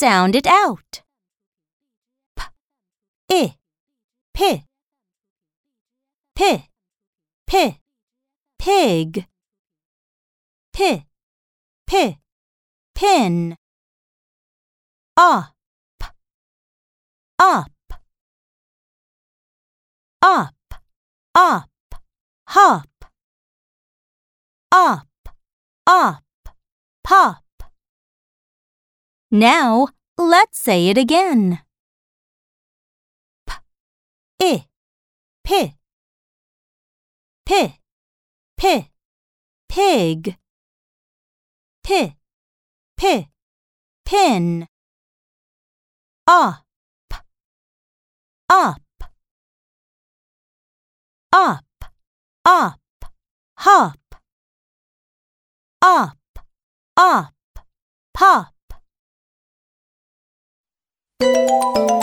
sound it out. P, I, p, p, p, pig, p, p, pin, up, up, up, up, hop, up, up, pop. Now let's say it again. P, I, pig, p, p, pin, up, up, up, up, hop, up, up, pop. Música